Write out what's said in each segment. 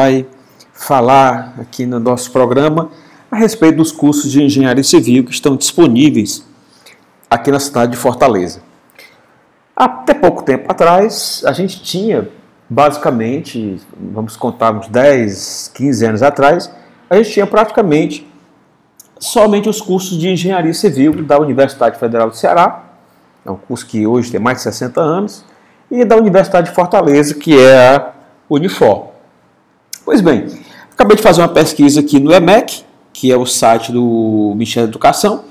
vai falar aqui no nosso programa a respeito dos cursos de engenharia civil que estão disponíveis aqui na cidade de Fortaleza. Até pouco tempo atrás, a gente tinha basicamente, vamos contar uns 10, 15 anos atrás, a gente tinha praticamente somente os cursos de engenharia civil da Universidade Federal do Ceará, é um curso que hoje tem mais de 60 anos, e da Universidade de Fortaleza, que é a Unifor. Pois bem, acabei de fazer uma pesquisa aqui no EMEC, que é o site do Ministério da Educação,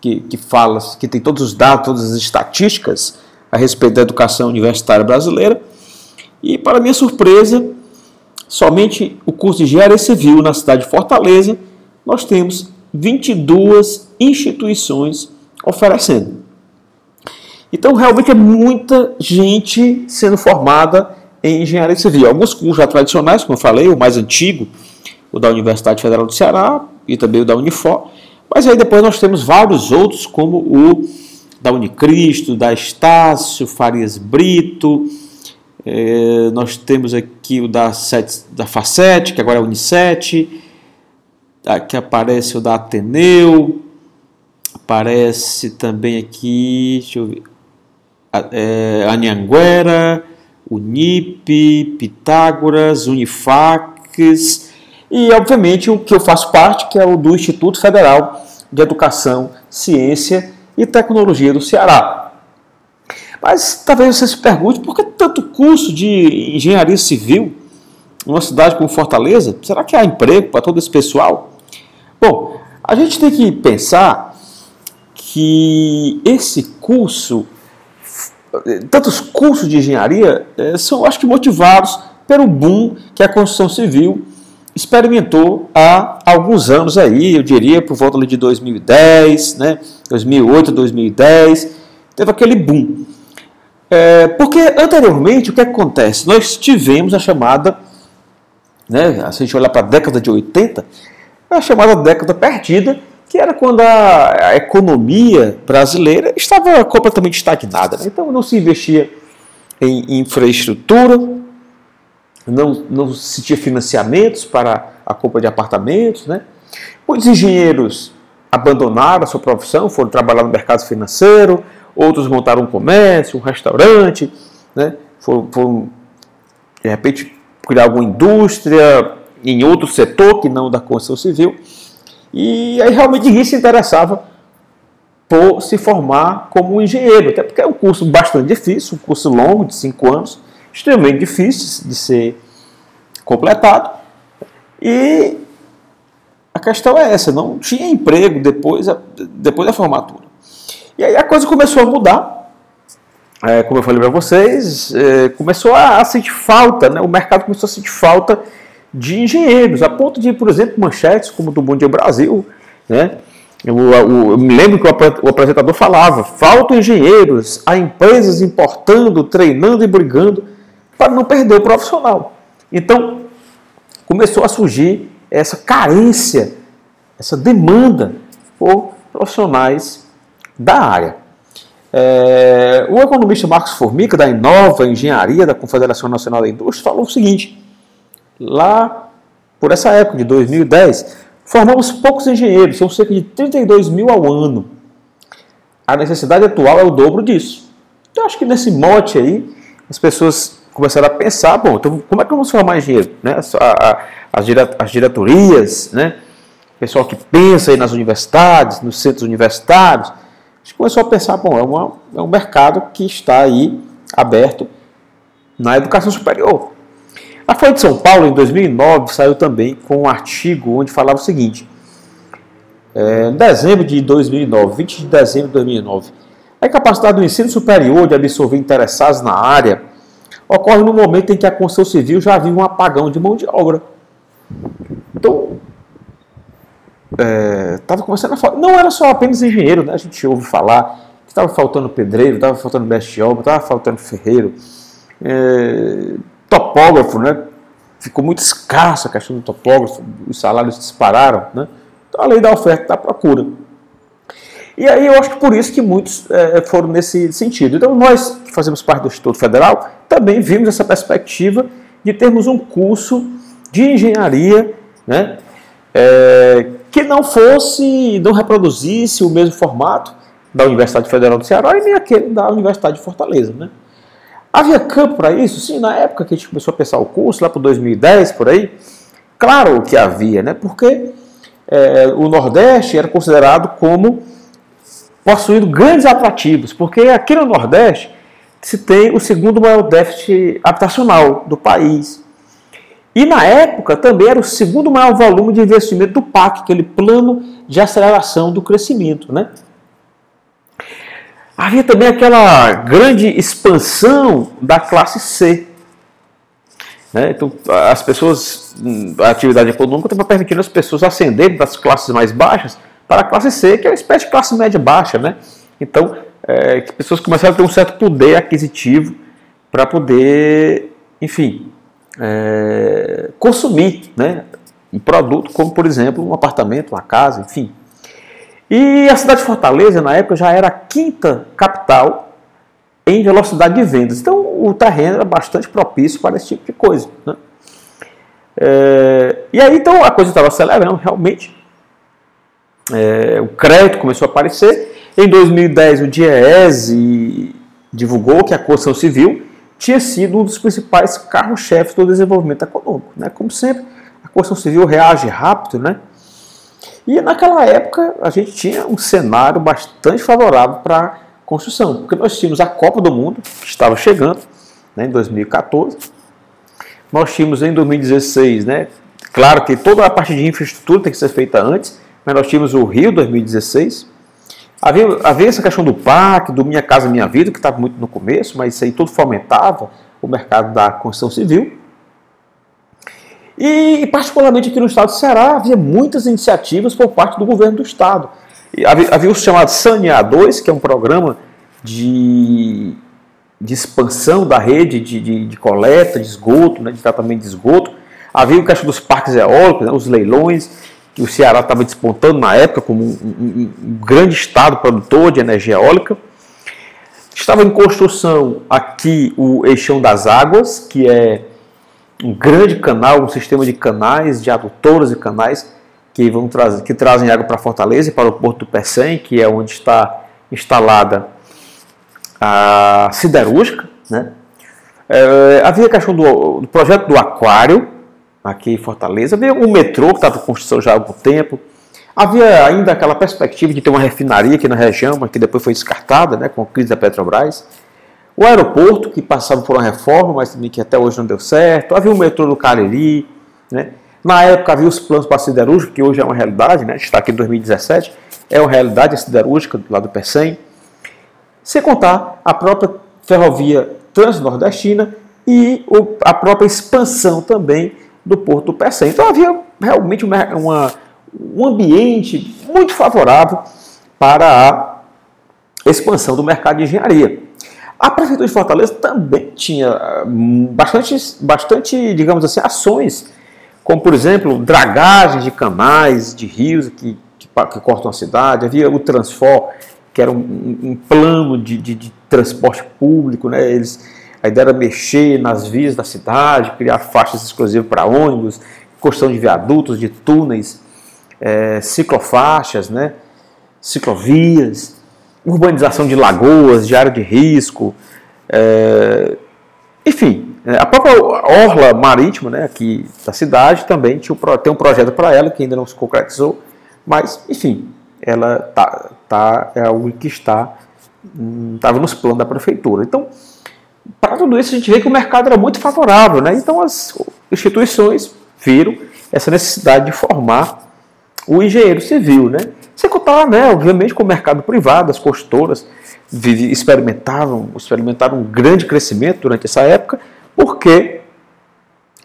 que, que fala, que tem todos os dados, todas as estatísticas a respeito da educação universitária brasileira. E, para minha surpresa, somente o curso de Engenharia Civil na cidade de Fortaleza, nós temos 22 instituições oferecendo. Então, realmente é muita gente sendo formada em engenharia civil. Alguns cursos já tradicionais, como eu falei, o mais antigo, o da Universidade Federal do Ceará e também o da Unifor. Mas aí depois nós temos vários outros, como o da Unicristo, da Estácio, Farias Brito, é, nós temos aqui o da, da Facet, que agora é Unicet, aqui aparece o da Ateneu, aparece também aqui, deixa eu ver, é, Unip, Pitágoras, Unifax e, obviamente, o que eu faço parte, que é o do Instituto Federal de Educação, Ciência e Tecnologia do Ceará. Mas talvez você se pergunte por que tanto curso de engenharia civil numa cidade como Fortaleza? Será que há emprego para todo esse pessoal? Bom, a gente tem que pensar que esse curso, tantos cursos de engenharia, eh, são, acho que, motivados pelo boom que a construção civil experimentou há alguns anos aí, eu diria por volta de 2010, né, 2008, 2010, teve aquele boom. É, porque anteriormente, o que acontece? Nós tivemos a chamada, né, se a gente olhar para a década de 80, a chamada década perdida, que era quando a, a economia brasileira estava completamente estagnada. Né? Então não se investia em infraestrutura, não, não se tinha financiamentos para a compra de apartamentos. Né? Muitos engenheiros abandonaram a sua profissão, foram trabalhar no mercado financeiro, outros montaram um comércio, um restaurante, né? foram, foram de repente criar alguma indústria em outro setor que não da construção civil. E aí realmente ninguém se interessava por se formar como engenheiro, até porque é um curso bastante difícil, um curso longo, de cinco anos, extremamente difícil de ser completado. E a questão é essa, não tinha emprego depois, depois da formatura. E aí a coisa começou a mudar. É, como eu falei para vocês, é, começou a, a, sentir falta, né? o mercado começou a sentir falta de engenheiros, a ponto de, por exemplo, manchetes como do Bom Dia Brasil, né? Eu, eu, eu, me lembro que o apresentador falava: faltam engenheiros, há empresas importando, treinando e brigando para não perder o profissional. Então, começou a surgir essa carência, essa demanda por profissionais da área. É, o economista Marcos Formica, da Inova Engenharia da Confederação Nacional da Indústria, falou o seguinte: lá por essa época de 2010, formamos poucos engenheiros, são cerca de 32 mil ao ano. A necessidade atual é o dobro disso. Então, acho que nesse mote aí, as pessoas começaram a pensar: bom, então como é que vamos formar engenheiro? Né? As diretorias, né? o pessoal que pensa aí nas universidades, nos centros universitários a gente começou a pensar, bom, é, uma, é um mercado que está aí aberto na educação superior. A Folha de São Paulo, em 2009, saiu também com um artigo onde falava o seguinte, é, em dezembro de 2009, 20 de dezembro de 2009, a capacidade do ensino superior de absorver interessados na área ocorre no momento em que a construção civil já vive um apagão de mão de obra. Então, estava é, começando a falar. Não era só apenas engenheiro, né? A gente ouve falar que estava faltando pedreiro, estava faltando mestre de obra, estava faltando ferreiro, é, topógrafo, né? Ficou muito escasso a questão do topógrafo, os salários dispararam, né? Então, a lei da oferta e da procura. E aí eu acho que por isso que muitos é, foram nesse sentido. Então nós que fazemos parte do Instituto Federal também vimos essa perspectiva de termos um curso de engenharia, né? É, que não fosse, não reproduzisse o mesmo formato da Universidade Federal do Ceará e nem aquele da Universidade de Fortaleza, né? Havia campo para isso? Sim, na época que a gente começou a pensar o curso, lá para 2010, por aí, claro que havia, né? Porque é, o Nordeste era considerado como possuindo grandes atrativos, porque aqui no Nordeste se tem o segundo maior déficit habitacional do país. E na época também era o segundo maior volume de investimento do PAC, aquele plano de aceleração do crescimento. Né? Havia também aquela grande expansão da classe C. Né? Então, as pessoas, a atividade econômica estava permitindo as pessoas ascenderem das classes mais baixas para a classe C, que é uma espécie de classe média baixa. Né? Então, é, pessoas começaram a ter um certo poder aquisitivo para poder, enfim, é, consumir né, um produto, como por exemplo um apartamento, uma casa, enfim. E a cidade de Fortaleza, na época, já era a quinta capital em velocidade de vendas. Então o terreno era bastante propício para esse tipo de coisa. Né? É, e aí então a coisa estava acelerando realmente. É, o crédito começou a aparecer em 2010, o DIEESE divulgou que a construção civil tinha sido um dos principais carros-chefes do desenvolvimento econômico. Né? Como sempre, a construção civil reage rápido, né? E naquela época a gente tinha um cenário bastante favorável para a construção, porque nós tínhamos a Copa do Mundo, que estava chegando, né, em 2014. Nós tínhamos em 2016, né, claro que toda a parte de infraestrutura tem que ser feita antes, mas nós tínhamos o Rio 2016, Havia, havia essa questão do PAC, do Minha Casa Minha Vida, que estava muito no começo, mas isso aí tudo fomentava o mercado da construção civil. E, particularmente aqui no estado do Ceará, havia muitas iniciativas por parte do governo do estado. Havia, havia o chamado Sanear 2, que é um programa de, de expansão da rede de, de, de coleta de esgoto, né, de tratamento de esgoto. Havia o questão dos parques eólicos, né, os leilões que o Ceará estava despontando na época como um, um, um, grande estado produtor de energia eólica. Estava em construção aqui o Eixão das Águas, que é um grande canal, um sistema de canais, de adutoras e canais que, vão trazer, que trazem água para Fortaleza e para o Porto do Pecém, que é onde está instalada a siderúrgica. Né? É, havia a questão do, do projeto do aquário, aqui em Fortaleza. Havia um metrô que estava em construção já há algum tempo. Havia ainda aquela perspectiva de ter uma refinaria aqui na região, mas que depois foi descartada né, com a crise da Petrobras. O aeroporto, que passava por uma reforma, mas também que até hoje não deu certo. Havia o metrô do Cariri. Né? Na época havia os planos para a siderúrgica, que hoje é uma realidade, né? está aqui em 2017, é uma realidade a siderúrgica do lado do Pecém. Sem contar a própria ferrovia transnordestina e a própria expansão também do Porto do Pecém. Então havia realmente uma, uma, um ambiente muito favorável para a expansão do mercado de engenharia. A Prefeitura de Fortaleza também tinha hum, bastante, bastante digamos assim, ações, como por exemplo, dragagens de canais, de rios que, que, que cortam a cidade, havia o Transfor, que era um, um plano de, de, de, transporte público, né? eles a ideia era mexer nas vias da cidade, criar faixas exclusivas para ônibus, construção de viadutos, de túneis, é, ciclofaixas, né, ciclovias, urbanização de lagoas, de área de risco, é, enfim, é, a própria orla marítima né, aqui da cidade também tinha tem um projeto para ela que ainda não se concretizou, mas, enfim, ela tá, tá, é algo que está estava hum, nos planos da prefeitura. Então, para tudo isso, a gente vê que o mercado era muito favorável, né? Então, as instituições viram essa necessidade de formar o engenheiro civil, né? Sem contar, né, obviamente, com o mercado privado, as construtoras experimentavam, experimentaram um grande crescimento durante essa época, porque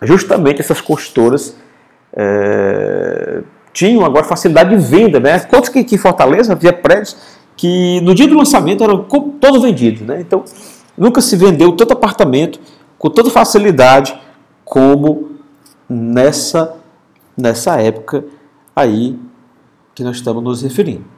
justamente essas construtoras é, tinham agora facilidade de venda, né? Quantos que, que em Fortaleza havia prédios que no dia do lançamento eram todos vendidos, né? Então, Nunca se vendeu tanto apartamento com tanta facilidade como nessa, nessa época aí que nós estamos nos referindo.